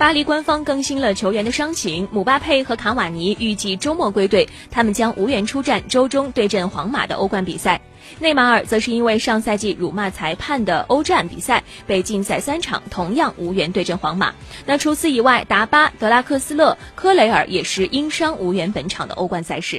巴黎官方更新了球员的伤情姆巴佩和卡瓦尼预计周末归队他们将无缘出战周中对阵皇马的欧冠比赛。内马尔则是因为上赛季辱骂裁判的欧战比赛被禁赛三场同样无缘对阵皇马。那除此以外达巴德拉克斯勒科雷尔也是因伤无缘本场的欧冠赛事。